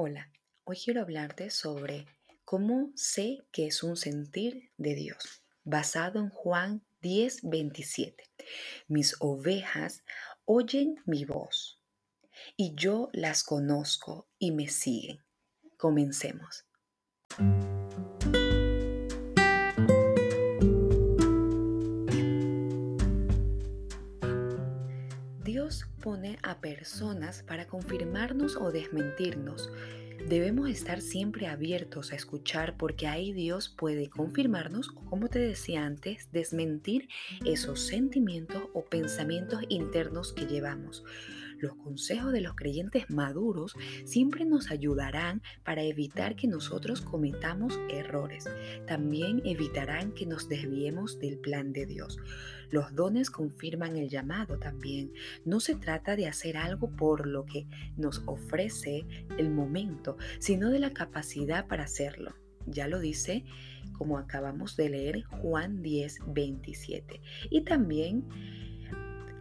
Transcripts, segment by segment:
Hola, hoy quiero hablarte sobre cómo sé que es un sentir de Dios, basado en Juan 10, 27. Mis ovejas oyen mi voz y yo las conozco y me siguen. Comencemos. Dios pone a personas para confirmarnos o desmentirnos. Debemos estar siempre abiertos a escuchar porque ahí Dios puede confirmarnos o, como te decía antes, desmentir esos sentimientos o pensamientos internos que llevamos. Los consejos de los creyentes maduros siempre nos ayudarán para evitar que nosotros cometamos errores. También evitarán que nos desviemos del plan de Dios. Los dones confirman el llamado también. No se trata de hacer algo por lo que nos ofrece el momento, sino de la capacidad para hacerlo. Ya lo dice, como acabamos de leer, Juan 10, 27. Y también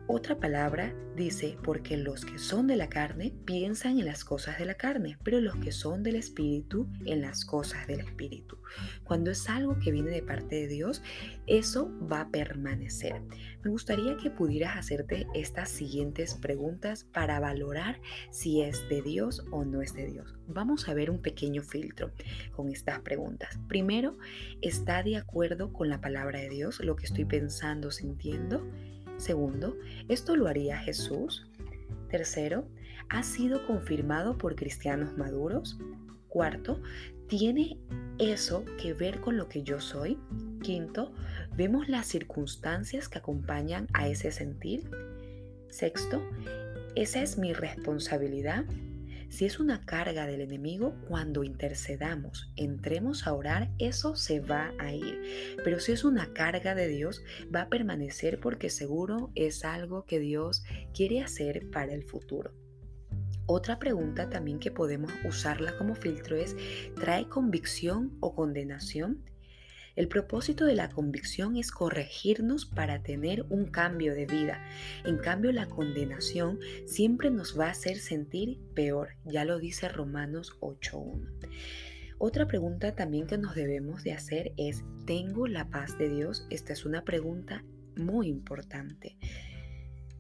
otra palabra dice, porque los que son de la carne piensan en las cosas de la carne, pero los que son del Espíritu en las cosas del Espíritu. Cuando es algo que viene de parte de Dios, eso va a permanecer. Me gustaría que pudieras hacerte estas siguientes preguntas para valorar si es de Dios o no es de Dios. Vamos a ver un pequeño filtro con estas preguntas. Primero, ¿está de acuerdo con la palabra de Dios lo que estoy pensando, sintiendo? Segundo, ¿esto lo haría Jesús? Tercero, ¿ha sido confirmado por cristianos maduros? Cuarto, ¿tiene eso que ver con lo que yo soy? Quinto, ¿vemos las circunstancias que acompañan a ese sentir? Sexto, ¿esa es mi responsabilidad? Si es una carga del enemigo, cuando intercedamos, entremos a orar, eso se va a ir. Pero si es una carga de Dios, va a permanecer porque seguro es algo que Dios quiere hacer para el futuro. Otra pregunta también que podemos usarla como filtro es, ¿trae convicción o condenación? El propósito de la convicción es corregirnos para tener un cambio de vida. En cambio, la condenación siempre nos va a hacer sentir peor. Ya lo dice Romanos 8.1. Otra pregunta también que nos debemos de hacer es, ¿tengo la paz de Dios? Esta es una pregunta muy importante.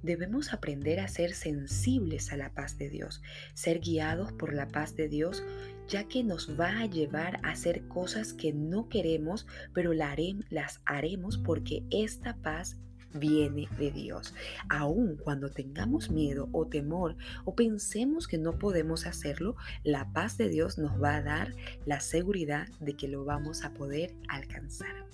Debemos aprender a ser sensibles a la paz de Dios, ser guiados por la paz de Dios, ya que nos va a llevar a hacer cosas que no queremos, pero las haremos porque esta paz viene de Dios. Aun cuando tengamos miedo o temor o pensemos que no podemos hacerlo, la paz de Dios nos va a dar la seguridad de que lo vamos a poder alcanzar.